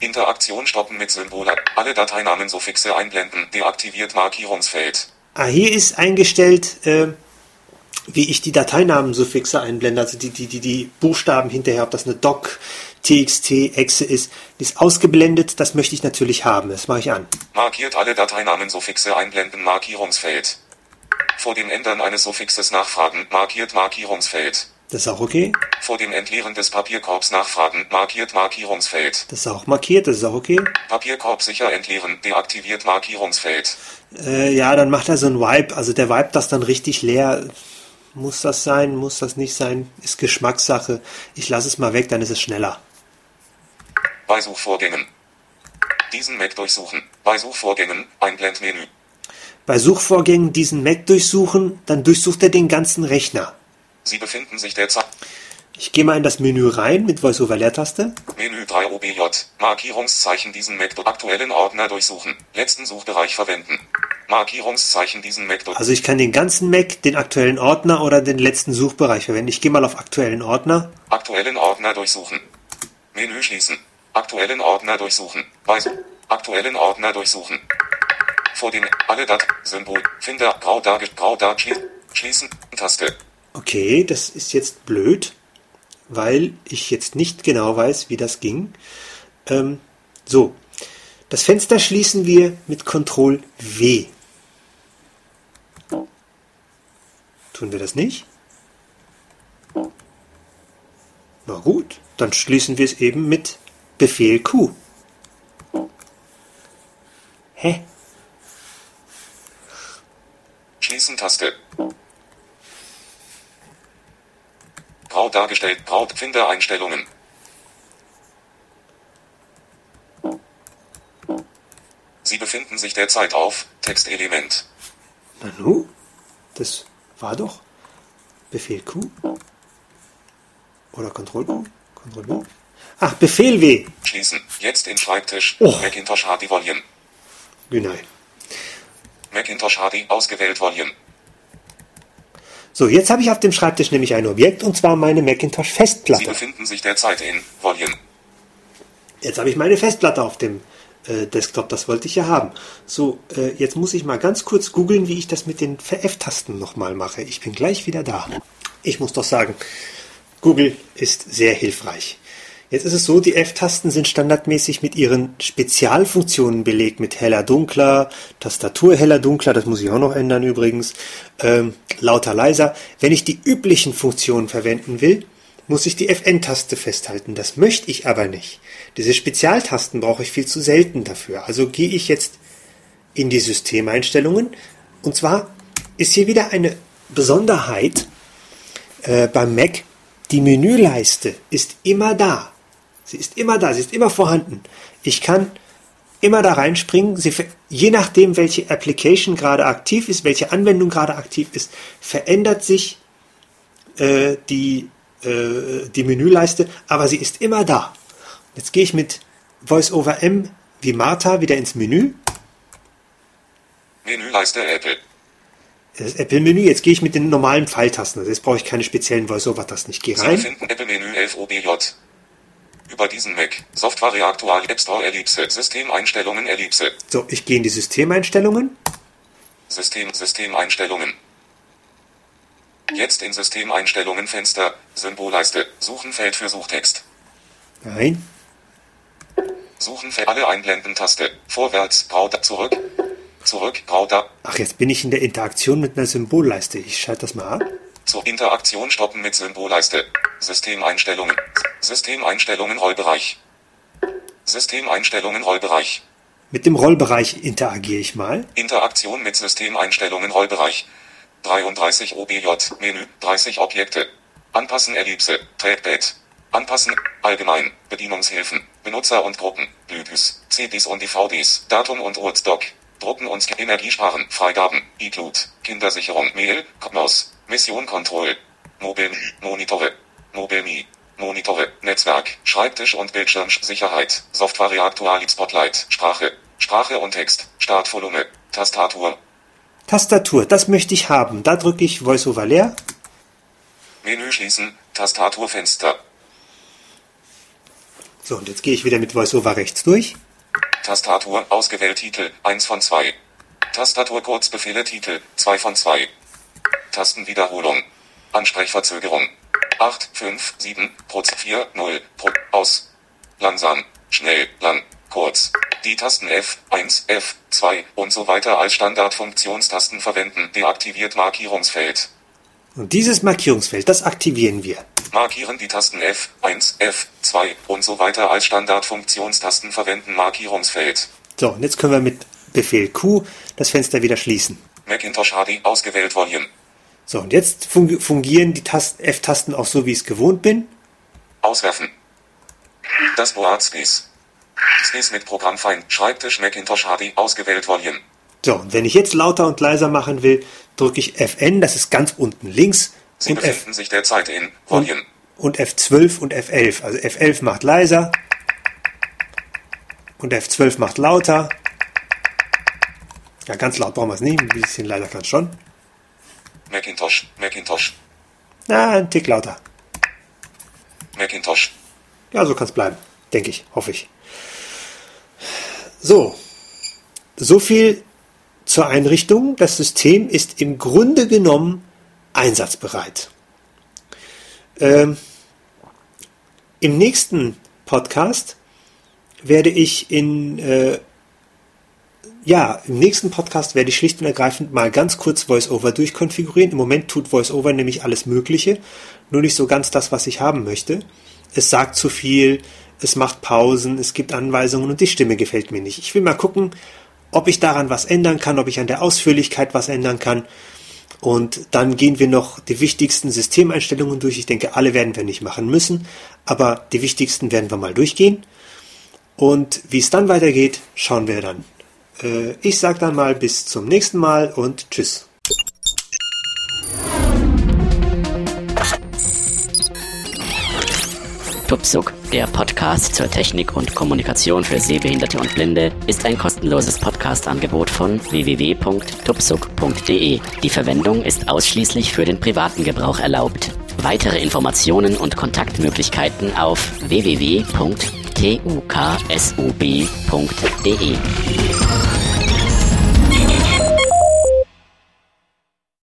Interaktion stoppen mit Symbol. Alle Dateinamen Suffixe einblenden. Deaktiviert Markierungsfeld. Ah, hier ist eingestellt, äh, wie ich die Dateinamensuffixe einblende, also die, die, die, die Buchstaben hinterher, ob das eine Doc, TXT, Exe ist. Die ist ausgeblendet, das möchte ich natürlich haben. Das mache ich an. Markiert alle Dateinamen Suffixe einblenden. Markierungsfeld. Vor dem Ändern eines Suffixes nachfragen. Markiert Markierungsfeld. Das ist auch okay. Vor dem Entleeren des Papierkorbs nachfragen. Markiert Markierungsfeld. Das ist auch markiert, das ist auch okay. Papierkorb sicher entleeren. Deaktiviert Markierungsfeld. Äh, ja, dann macht er so ein Wipe. Also der wipet das dann richtig leer. Muss das sein, muss das nicht sein? Ist Geschmackssache. Ich lasse es mal weg, dann ist es schneller. Bei Suchvorgängen. Diesen Mac durchsuchen. Bei Suchvorgängen. Einblendmenü. Bei Suchvorgängen diesen Mac durchsuchen, dann durchsucht er den ganzen Rechner. Sie befinden sich derzeit. Ich gehe mal in das Menü rein mit Voice-over-Leertaste. Menü 3 OBJ. Markierungszeichen diesen Mac aktuellen Ordner durchsuchen. Letzten Suchbereich verwenden. Markierungszeichen diesen Mac durch. Also ich kann den ganzen Mac, den aktuellen Ordner oder den letzten Suchbereich verwenden. Ich gehe mal auf aktuellen Ordner. Aktuellen Ordner durchsuchen. Menü schließen. Aktuellen Ordner durchsuchen. Weise. Aktuellen Ordner durchsuchen. Vor dem alle Dat Symbol Finder grau da grau da schlie schließen Taste. Okay, das ist jetzt blöd, weil ich jetzt nicht genau weiß, wie das ging. Ähm, so, das Fenster schließen wir mit Ctrl W. Tun wir das nicht? Na gut, dann schließen wir es eben mit Befehl Q. Hä? Schließen Taste. Grau dargestellt. Grau Finder Einstellungen. Sie befinden sich derzeit auf Textelement. Nanu? Das war doch Befehl Q. Oder Ctrl Q? Ctrl W? Ach, Befehl W. Schließen. Jetzt in Schreibtisch. Oh. Macintosh HD Volume. Genau. Macintosh HD ausgewählt Volume. So, jetzt habe ich auf dem Schreibtisch nämlich ein Objekt und zwar meine Macintosh Sie Festplatte. befinden sich derzeit in Volume. Jetzt habe ich meine Festplatte auf dem äh, Desktop, das wollte ich ja haben. So, äh, jetzt muss ich mal ganz kurz googeln, wie ich das mit den F-Tasten nochmal mache. Ich bin gleich wieder da. Ich muss doch sagen, Google ist sehr hilfreich. Jetzt ist es so, die F-Tasten sind standardmäßig mit ihren Spezialfunktionen belegt, mit heller, dunkler, Tastatur heller, dunkler, das muss ich auch noch ändern übrigens, ähm, lauter, leiser. Wenn ich die üblichen Funktionen verwenden will, muss ich die FN-Taste festhalten. Das möchte ich aber nicht. Diese Spezialtasten brauche ich viel zu selten dafür. Also gehe ich jetzt in die Systemeinstellungen. Und zwar ist hier wieder eine Besonderheit äh, beim Mac. Die Menüleiste ist immer da. Sie ist immer da, sie ist immer vorhanden. Ich kann immer da reinspringen. Sie, je nachdem, welche Application gerade aktiv ist, welche Anwendung gerade aktiv ist, verändert sich äh, die, äh, die Menüleiste, aber sie ist immer da. Jetzt gehe ich mit Voice over M wie Martha wieder ins Menü. Menüleiste Apple. Das Apple-Menü. Jetzt gehe ich mit den normalen Pfeiltasten. Also jetzt brauche ich keine speziellen Voice-over-Tasten. Ich gehe rein. befinden Apple Menü 11 OBJ. Über diesen Mac. Software aktual App Store Ellipse. Systemeinstellungen Ellipse. So, ich gehe in die Systemeinstellungen. System Systemeinstellungen. Jetzt in Systemeinstellungen Fenster. Symbolleiste. Suchenfeld für Suchtext. Nein. Suchenfeld alle einblenden Taste. Vorwärts. Da zurück. Zurück. Da. Ach, jetzt bin ich in der Interaktion mit einer Symbolleiste. Ich schalte das mal ab. Zur Interaktion stoppen mit Symbolleiste. Systemeinstellungen. Systemeinstellungen Rollbereich. Systemeinstellungen Rollbereich. Mit dem Rollbereich interagiere ich mal. Interaktion mit Systemeinstellungen Rollbereich. 33 OBJ Menü 30 Objekte. Anpassen Ellipse Trackpad. Anpassen Allgemein Bedienungshilfen Benutzer und Gruppen Bluetooth CDs und DVDs Datum und Uhrstock Drucken und Energiesparen Freigaben iCloud Kindersicherung Mail Cosmos Mission Control Mobil Monitore Mobilme Monitore Netzwerk Schreibtisch und Bildschirmsicherheit Software Aktual Spotlight Sprache Sprache und Text Startvolume Tastatur Tastatur, das möchte ich haben. Da drücke ich Voice over leer. Menü schließen Tastaturfenster So, und jetzt gehe ich wieder mit Voice over rechts durch. Tastatur ausgewählt Titel 1 von 2. Tastatur Kurzbefehle Titel 2 von 2. Tastenwiederholung. Ansprechverzögerung. 8, 5, 7, Pro 4, 0, Pro, aus. Langsam, schnell, lang, kurz. Die Tasten F, 1, F, 2 und so weiter als Standardfunktionstasten verwenden. Deaktiviert Markierungsfeld. Und dieses Markierungsfeld, das aktivieren wir. Markieren die Tasten F, 1, F, 2 und so weiter als Standardfunktionstasten verwenden. Markierungsfeld. So, und jetzt können wir mit Befehl Q das Fenster wieder schließen. Macintosh HD ausgewählt Volume. So, und jetzt fun- fungieren die Tasten, F-Tasten auch so, wie ich es gewohnt bin. Auswerfen. Das Board Space. Space mit Programmfeind. Schreibtisch Macintosh HD ausgewählt Volume. So, und wenn ich jetzt lauter und leiser machen will, drücke ich Fn, das ist ganz unten links, Sie und, F, befinden sich derzeit in und, Volume. und F12 und F11. Also F11 macht leiser und F12 macht lauter. Ja, ganz laut brauchen wir es nicht, ein bisschen leiser kann schon. Macintosh, Macintosh, Na, ein Tick lauter. Macintosh, Ja, so kann es bleiben. Denke ich, hoffe ich. So. So viel zur Einrichtung. Das System ist im Grunde genommen einsatzbereit. Ähm, Im nächsten Podcast werde ich in äh, ja, im nächsten Podcast werde ich schlicht und ergreifend mal ganz kurz VoiceOver durchkonfigurieren. Im Moment tut VoiceOver nämlich alles Mögliche, nur nicht so ganz das, was ich haben möchte. Es sagt zu viel, es macht Pausen, es gibt Anweisungen und die Stimme gefällt mir nicht. Ich will mal gucken, ob ich daran was ändern kann, ob ich an der Ausführlichkeit was ändern kann. Und dann gehen wir noch die wichtigsten Systemeinstellungen durch. Ich denke, alle werden wir nicht machen müssen, aber die wichtigsten werden wir mal durchgehen. Und wie es dann weitergeht, schauen wir dann. Äh, ich sage dann mal bis zum nächsten Mal und tschüss. Tupsuk, der Podcast zur Technik und Kommunikation für Sehbehinderte und Blinde, ist ein kostenloses Podcast-Angebot von www.tupsuk.de. Die Verwendung ist ausschließlich für den privaten Gebrauch erlaubt. Weitere Informationen und Kontaktmöglichkeiten auf www.tuksub.de.